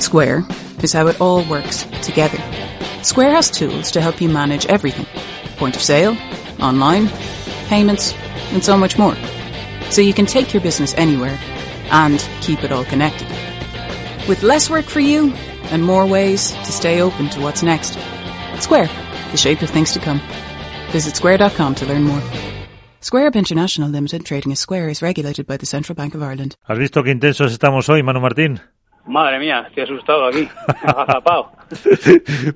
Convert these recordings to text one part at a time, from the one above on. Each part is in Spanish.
Square is how it all works together. Square has tools to help you manage everything. Point of sale, online, payments, and so much more. So you can take your business anywhere and keep it all connected. With less work for you and more ways to stay open to what's next. Square, the shape of things to come. Visit square.com to learn more. Square Up International Limited, trading as Square, is regulated by the Central Bank of Ireland. ¿Has visto qué intensos estamos hoy, Manu Martín? Madre mía, estoy asustado aquí, agazapado.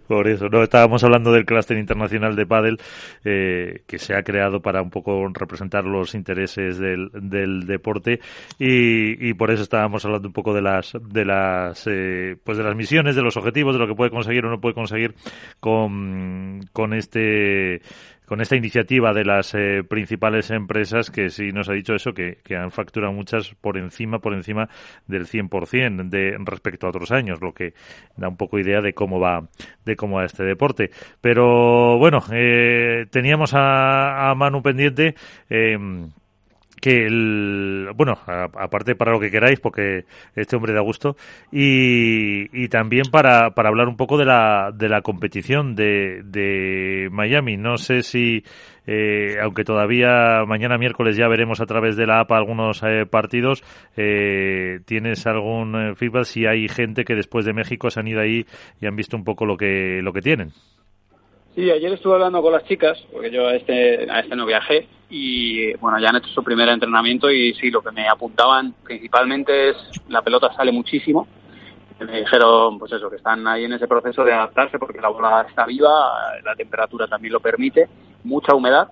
Por eso, no, estábamos hablando del clúster internacional de pádel eh, que se ha creado para un poco representar los intereses del, del deporte y, y, por eso estábamos hablando un poco de las de las eh, pues de las misiones, de los objetivos, de lo que puede conseguir o no puede conseguir con, con este con esta iniciativa de las eh, principales empresas que sí nos ha dicho eso, que, que, han facturado muchas por encima, por encima del 100% de respecto a otros años, lo que da un poco idea de cómo va, de cómo va este deporte. Pero bueno, eh, teníamos a, a Manu pendiente, eh, que el, bueno, aparte para lo que queráis, porque este hombre da gusto, y, y también para, para hablar un poco de la, de la competición de, de Miami. No sé si, eh, aunque todavía mañana miércoles ya veremos a través de la APA algunos eh, partidos, eh, ¿tienes algún eh, feedback si hay gente que después de México se han ido ahí y han visto un poco lo que, lo que tienen? Sí, ayer estuve hablando con las chicas, porque yo a este, a este no viajé, y bueno, ya han hecho su primer entrenamiento y sí, lo que me apuntaban principalmente es la pelota sale muchísimo. Me dijeron, pues eso, que están ahí en ese proceso de adaptarse porque la bola está viva, la temperatura también lo permite, mucha humedad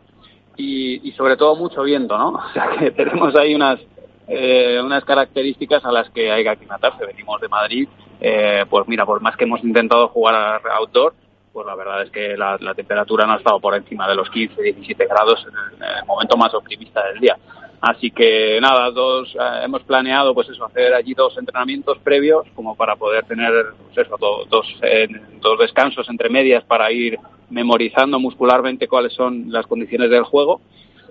y, sobre todo mucho viento, ¿no? O sea que tenemos ahí unas, eh, unas características a las que hay que aclimatarse. Venimos de Madrid, eh, pues mira, por más que hemos intentado jugar outdoor, pues la verdad es que la, temperatura no ha estado por encima de los 15, 17 grados en el, momento más optimista del día. Así que nada, dos, eh, hemos planeado pues eso, hacer allí dos entrenamientos previos como para poder tener pues eso, do, dos, dos descansos entre medias para ir memorizando muscularmente cuáles son las condiciones del juego.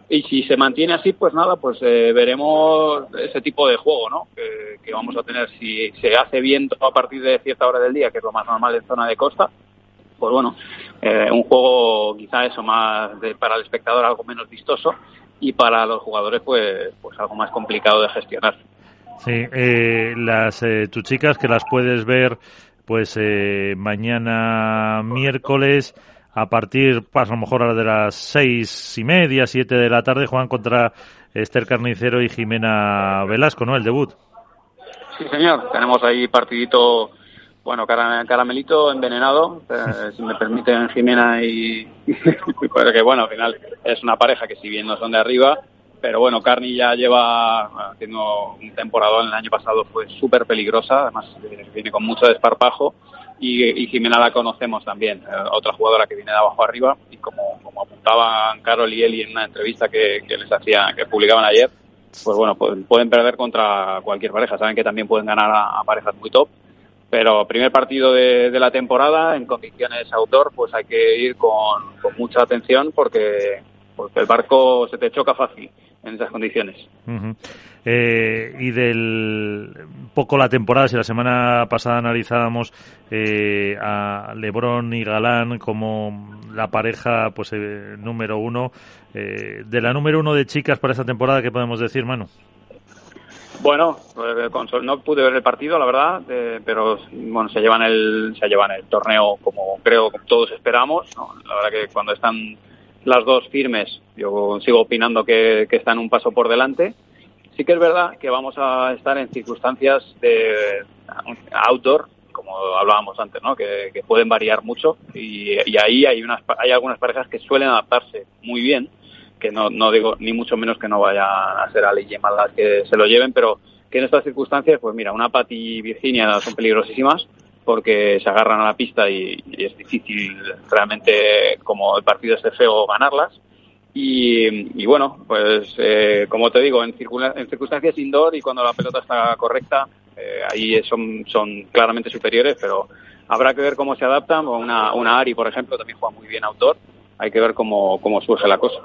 Y si se mantiene así, pues nada, pues eh, veremos ese tipo de juego, ¿no? Que, que vamos a tener si se hace viento a partir de cierta hora del día, que es lo más normal en zona de costa, pues bueno, eh, un juego quizá eso más de, para el espectador algo menos vistoso y para los jugadores pues pues algo más complicado de gestionar. Sí, eh, las eh, tus chicas que las puedes ver pues eh, mañana miércoles a partir pues, a lo mejor de las seis y media, siete de la tarde juegan contra Esther Carnicero y Jimena Velasco, ¿no? El debut. Sí, señor. Tenemos ahí partidito bueno, caramelito envenenado, eh, si me permiten Jimena y porque bueno, al final es una pareja que si bien no son de arriba, pero bueno, Carni ya lleva haciendo un temporada el año pasado fue súper peligrosa, además eh, viene con mucho desparpajo y, Jimena la conocemos también, eh, otra jugadora que viene de abajo arriba y como, como apuntaban Carol y Eli en una entrevista que, les hacía, que publicaban ayer, pues bueno, pueden, pueden perder contra cualquier pareja, saben que también pueden ganar a parejas muy top pero primer partido de, de, la temporada en condiciones outdoor pues hay que ir con, con, mucha atención porque porque el barco se te choca fácil en esas condiciones. Eh, y del poco la temporada, si la semana pasada analizábamos eh, a Lebron y Galán como la pareja pues eh, número uno, eh, de la número uno de chicas para esta temporada, ¿qué podemos decir, Manu? Bueno, no pude ver el partido, la verdad, eh, pero bueno, se llevan el se llevan el torneo como creo que todos esperamos. ¿no? La verdad que cuando están las dos firmes, yo sigo opinando que, que, están un paso por delante. Sí que es verdad que vamos a estar en circunstancias de outdoor, como hablábamos antes, ¿no? Que, que pueden variar mucho y, y ahí hay unas hay algunas parejas que suelen adaptarse muy bien que no, no digo ni mucho menos que no vayan a ser Ali y las que se lo lleven, pero que en estas circunstancias, pues mira, una Pati y Virginia son peligrosísimas porque se agarran a la pista y, y es difícil realmente, como el partido esté feo, ganarlas. Y, y bueno, pues eh, como te digo, en, en circunstancias indoor y cuando la pelota está correcta, eh, ahí son, son claramente superiores, pero habrá que ver cómo se adaptan. Una, una Ari, por ejemplo, también juega muy bien outdoor. Hay que ver cómo, cómo surge la cosa.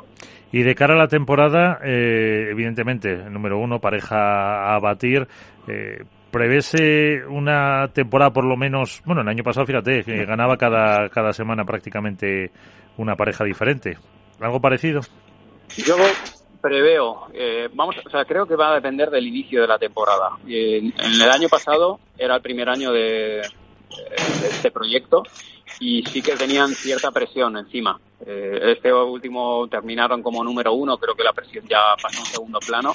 Y de cara a la temporada, eh, evidentemente, número uno, pareja a batir. Eh, ¿Prevese una temporada por lo menos, bueno, el año pasado, fíjate, que ganaba cada, cada semana prácticamente una pareja diferente? ¿Algo parecido? Yo preveo, eh, vamos, o sea, creo que va a depender del inicio de la temporada. En, en el año pasado era el primer año de, de este proyecto y sí que tenían cierta presión encima. Eh, este último terminaron como número uno, creo que la presión ya pasó a un segundo plano.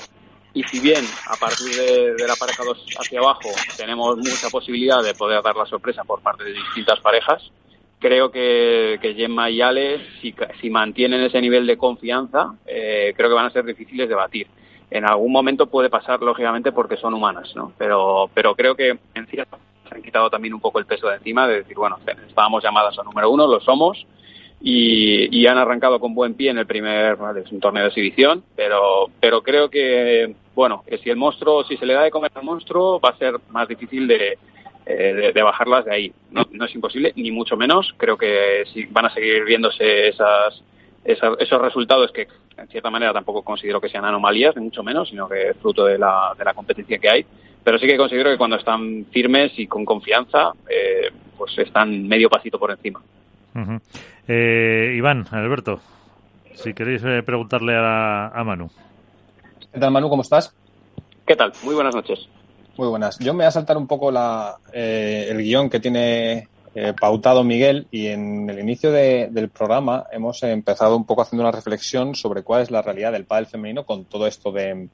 Y si bien a partir de, de la pareja 2 hacia abajo tenemos mucha posibilidad de poder dar la sorpresa por parte de distintas parejas, creo que, que Gemma y Ale, si, si mantienen ese nivel de confianza, eh, creo que van a ser difíciles de batir. En algún momento puede pasar, lógicamente, porque son humanas, ¿no? Pero, pero creo que en cierta se han quitado también un poco el peso de encima de decir, bueno, estábamos llamadas a número uno, lo somos, y, y han arrancado con buen pie en el primer, vale, es un torneo de exhibición, pero, pero creo que, bueno, que si el monstruo, si se le da de comer al monstruo, va a ser más difícil de, eh, de, bajarlas de ahí. No, no es imposible, ni mucho menos. Creo que sí van a seguir viéndose esas, esos resultados que, en cierta manera, tampoco considero que sean anomalías, ni mucho menos, sino que es fruto de la, de la competencia que hay. Pero sí que considero que cuando están firmes y con confianza, eh, pues están medio pasito por encima. Eh, Iván, Alberto, si queréis eh, preguntarle a, a Manu. ¿Qué tal, Manu? ¿Cómo estás? ¿Qué tal? Muy buenas noches. Muy buenas. Yo me voy a saltar un poco la, eh, el guion que tiene eh, pautado Miguel y en el inicio de- del programa hemos empezado un poco haciendo una reflexión sobre cuál es la realidad del pádel femenino con todo esto de,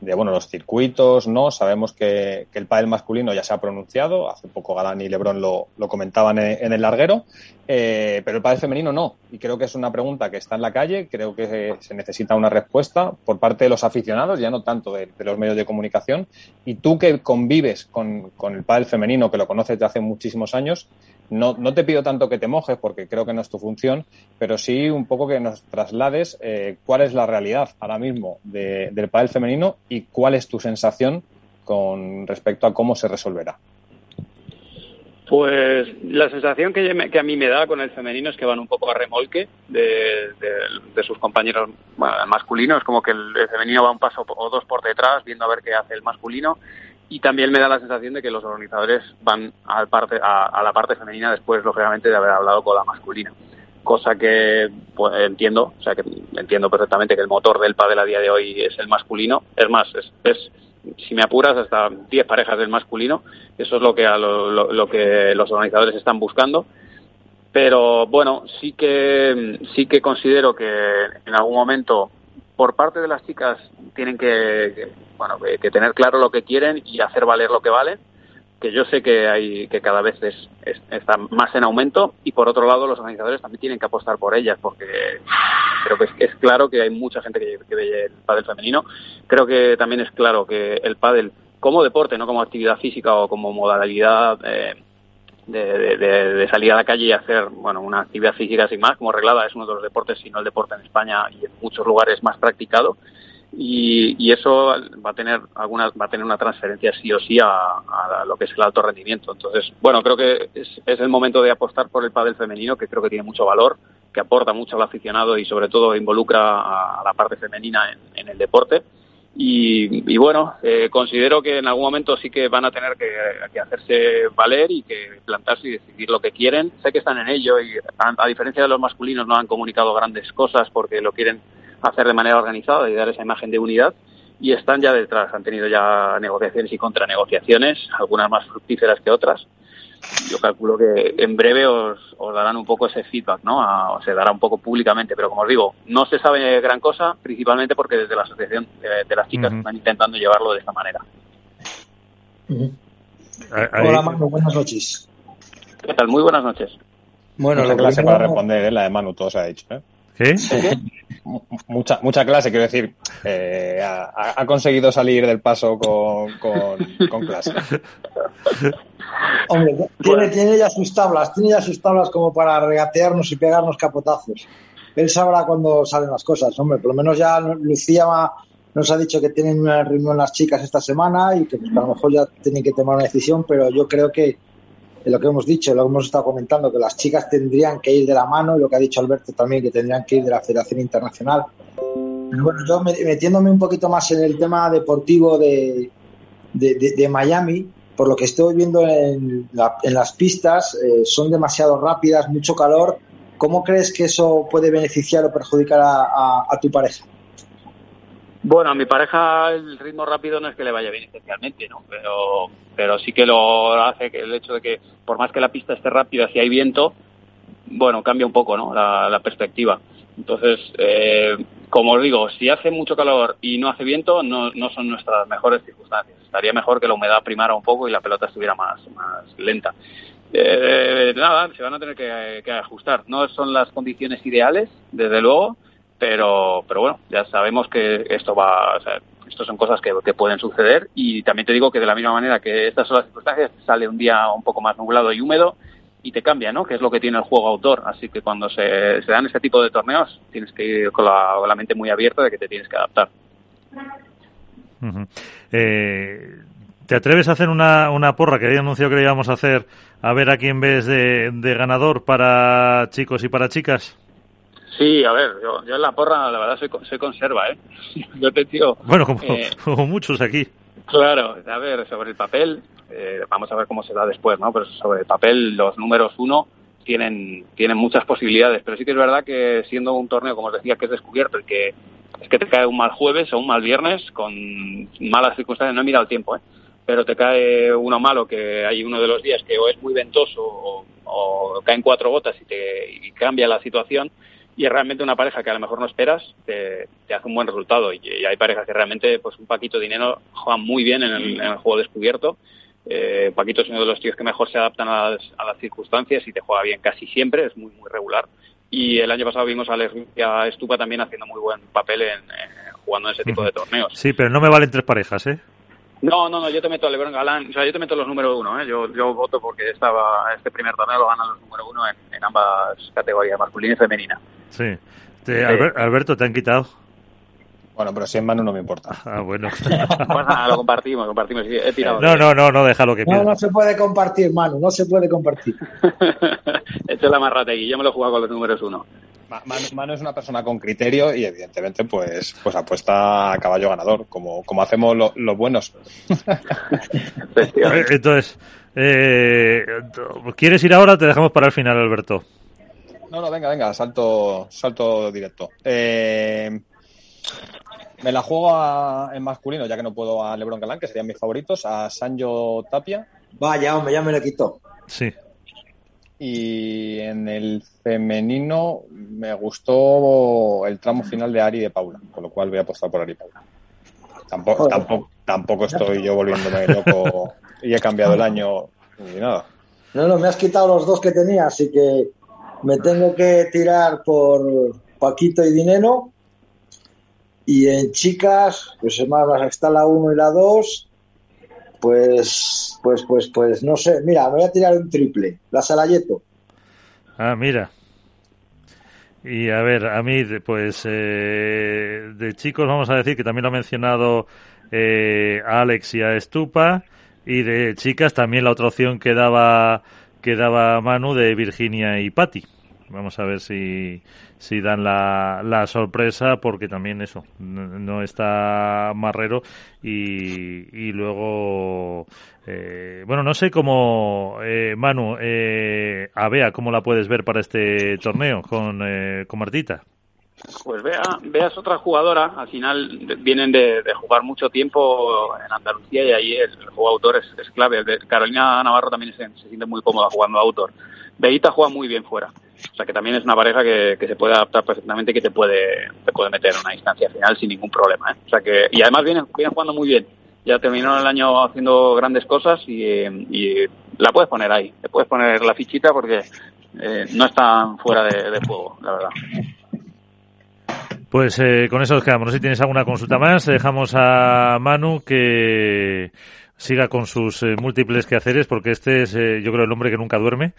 de bueno, los circuitos, ¿no? Sabemos que, que el pádel masculino ya se ha pronunciado, hace poco Galán y Lebron lo, lo comentaban en, el larguero, eh, pero el pádel femenino no. Y creo que es una pregunta que está en la calle, creo que se, necesita una respuesta por parte de los aficionados, ya no tanto de, de los medios de comunicación. Y tú que convives con, con el pádel femenino, que lo conoces desde hace muchísimos años, no, no te pido tanto que te mojes porque creo que no es tu función, pero sí un poco que nos traslades eh, cuál es la realidad ahora mismo de- del pádel femenino y cuál es tu sensación con respecto a cómo se resolverá. Pues la sensación que, a mí me da con el femenino es que van un poco a remolque de, sus compañeros masculinos, como que el, el femenino va un paso o dos por detrás viendo a ver qué hace el masculino y también me da la sensación de que los organizadores van al parte, a, a la parte femenina después, lógicamente, de haber hablado con la masculina. Cosa que pues, entiendo, o sea, que entiendo perfectamente que el motor del pádel a día de hoy es el masculino. Es más, es, es si me apuras, hasta 10 parejas del masculino. Eso es lo que, a lo, que los organizadores están buscando. Pero bueno, sí que, sí que considero que en algún momento, por parte de las chicas, tienen que, bueno, que tener claro lo que quieren y hacer valer lo que valen. Que yo sé que hay que cada vez es, es- está más en aumento y por otro lado los organizadores también tienen que apostar por ellas porque creo que es, claro que hay mucha gente que, ve el pádel femenino. Creo que también es claro que el pádel como deporte, no como actividad física o como modalidad eh, de- de salir a la calle y hacer bueno una actividad física sin más, como reglada es uno de los deportes, si no el deporte en España y en muchos lugares más practicado. Y, y eso va a tener algunas va a tener una transferencia sí o sí a, lo que es el alto rendimiento. Entonces, bueno, creo que es, es el momento de apostar por el pádel femenino, que creo que tiene mucho valor, que aporta mucho al aficionado y sobre todo involucra a, la parte femenina en, en el deporte. Y, y bueno, eh, considero que en algún momento sí que van a tener que, que hacerse valer y que plantarse y decidir lo que quieren. Sé que están en ello y a diferencia de los masculinos no han comunicado grandes cosas porque lo quieren hacer de manera organizada y dar esa imagen de unidad y están ya detrás, han tenido ya negociaciones y contranegociaciones, algunas más fructíferas que otras. Yo calculo que en breve os, os darán un poco ese feedback, ¿no? A- o se dará un poco públicamente, pero como os digo, no se sabe gran cosa, principalmente porque desde la asociación de, de las chicas están intentando llevarlo de esta manera. Ahí- Hola Manu, buenas noches. ¿Qué tal? Muy buenas noches. Bueno, lo clase para responder, ¿eh? la de Manu, todo se ha dicho. ¿eh? Mucha, mucha clase, quiero decir, eh, ha, ha, conseguido salir del paso con, con, con clase. Hombre, tiene, tiene ya sus tablas, tiene ya sus tablas como para regatearnos y pegarnos capotazos. Él sabrá cuándo salen las cosas, hombre. Por lo menos ya Lucía nos ha dicho que tienen una reunión las chicas esta semana y que pues, a lo mejor ya tienen que tomar una decisión, pero yo creo que lo que hemos dicho, lo que hemos estado comentando, que las chicas tendrían que ir de la mano, y lo que ha dicho Alberto también, que tendrían que ir de la Federación Internacional. Bueno, yo metiéndome un poquito más en el tema deportivo de, de, Miami, por lo que estoy viendo en, la, en las pistas, eh, son demasiado rápidas, mucho calor. ¿Cómo crees que eso puede beneficiar o perjudicar a tu pareja? Bueno, a mi pareja el ritmo rápido no es que le vaya bien especialmente, ¿no? Pero, pero sí que lo hace que el hecho de que por más que la pista esté rápida, si hay viento, bueno, cambia un poco, ¿no? La, la perspectiva. Entonces, eh, como os digo, si hace mucho calor y no hace viento, no, no son nuestras mejores circunstancias. Estaría mejor que la humedad primara un poco y la pelota estuviera más, más lenta. Eh, nada, se van a tener que, que ajustar. No son las condiciones ideales, desde luego, pero, pero bueno, ya sabemos que esto va, o sea, esto son cosas que, pueden suceder y también te digo que de la misma manera que estas son las circunstancias, sale un día un poco más nublado y húmedo y te cambia, ¿no? Que es lo que tiene el juego autor. Así que cuando se, dan este tipo de torneos tienes que ir con la, mente muy abierta de que te tienes que adaptar. Eh, ¿Te atreves a hacer una, una porra que había anunciado que le íbamos a hacer a ver a quién ves de ganador para chicos y para chicas? Sí, a ver, yo, yo en la porra la verdad soy, soy conserva, ¿eh? Yo te tío... Bueno, como, eh, como, muchos aquí. Claro, a ver, sobre el papel, eh, vamos a ver cómo se da después, ¿no? Pero sobre el papel los números uno tienen, tienen muchas posibilidades, pero sí que es verdad que siendo un torneo, como os decía, que es descubierto y que es que te cae un mal jueves o un mal viernes con malas circunstancias, no he mirado el tiempo, ¿eh? pero te cae uno malo que hay uno de los días que o es muy ventoso o, o caen cuatro gotas y te y cambia la situación y realmente una pareja que a lo mejor no esperas, te, te hace un buen resultado. Y, y, hay parejas que realmente, pues un Paquito Dinero juegan muy bien en el, en el juego descubierto. Eh, Paquito es uno de los tíos que mejor se adaptan a las, a las, circunstancias y te juega bien casi siempre, es muy, muy regular. Y el año pasado vimos a Alex Estupa también haciendo muy buen papel en, en jugando en ese tipo de torneos. Sí, pero no me valen tres parejas, ¿eh? No, no, no, yo te meto a Lebron Galán, o sea, yo te meto los número uno, ¿eh? yo, yo voto porque estaba, este primer torneo lo ganan los número uno en, en ambas categorías, masculina y femenina. Sí. Te, Albert, Alberto, ¿te han quitado? Bueno, pero si en mano no me importa. Ah, bueno. pues nada, lo compartimos, compartimos. He tirado no, no, no, no, déjalo que No, no se puede compartir, Manu, no se puede compartir. Esto es la marrategui, yo me lo he jugado con los números uno. Manu, Manu, es una persona con criterio y evidentemente pues pues apuesta a caballo ganador, como, como hacemos lo, los buenos. Entonces, eh, ¿quieres ir ahora o te dejamos para el final, Alberto? No, no, venga, venga, salto, salto directo. Eh, me la juego a, en masculino, ya que no puedo a Lebron Galán, que serían mis favoritos, a Sanjo Tapia. Vaya, hombre, ya me lo quitó. Sí. Y en el femenino me gustó el tramo final de Ari y de Paula, con lo cual voy a apostar por Ari y Paula. Tampoco, tampoco, tampoco estoy yo volviéndome loco y he cambiado el año ni nada. No, no, me has quitado los dos que tenía, así que me tengo que tirar por Paquito y Dinero. Y en chicas, pues más está la 1 y la 2. Pues, pues, pues, pues, no sé. Mira, me voy a tirar un triple. La Salayeto. Ah, mira. Y a ver, a mí, pues, eh, de chicos vamos a decir que también lo ha mencionado eh, a Alex y a Estupa. Y de chicas también la otra opción que daba, que daba Manu de Virginia y Patty. Vamos a ver si, si dan la, la sorpresa, porque también eso, no está Marrero y, y luego, eh, bueno, no sé cómo, eh, Manu, eh, a Bea, ¿cómo la puedes ver para este torneo con, eh, con Martita? Pues Bea, Bea es otra jugadora, al final vienen de, de, jugar mucho tiempo en Andalucía y ahí el, juego autor es, es clave. Carolina Navarro también se, se siente muy cómoda jugando autor. Beita juega muy bien fuera. O sea que también es una pareja que, que se puede adaptar perfectamente y que te puede, te puede meter en una instancia final sin ningún problema. ¿eh? O sea que, y además viene, viene jugando muy bien. Ya terminó el año haciendo grandes cosas y, la puedes poner ahí. Te puedes poner la fichita porque eh, no están fuera de, de juego, la verdad. Pues eh, con eso nos quedamos. No sé si tienes alguna consulta más. Dejamos a Manu que siga con sus eh, múltiples quehaceres porque este es, eh, yo creo, el hombre que nunca duerme.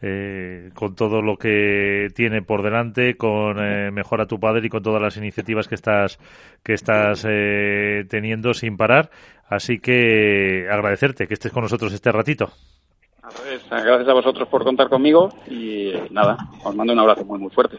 Eh, con todo lo que tiene por delante, con Mejora tu Padre y con todas las iniciativas que estás, que estás teniendo sin parar. Así que agradecerte que estés con nosotros este ratito. Gracias a vosotros por contar conmigo y nada, os mando un abrazo muy muy fuerte.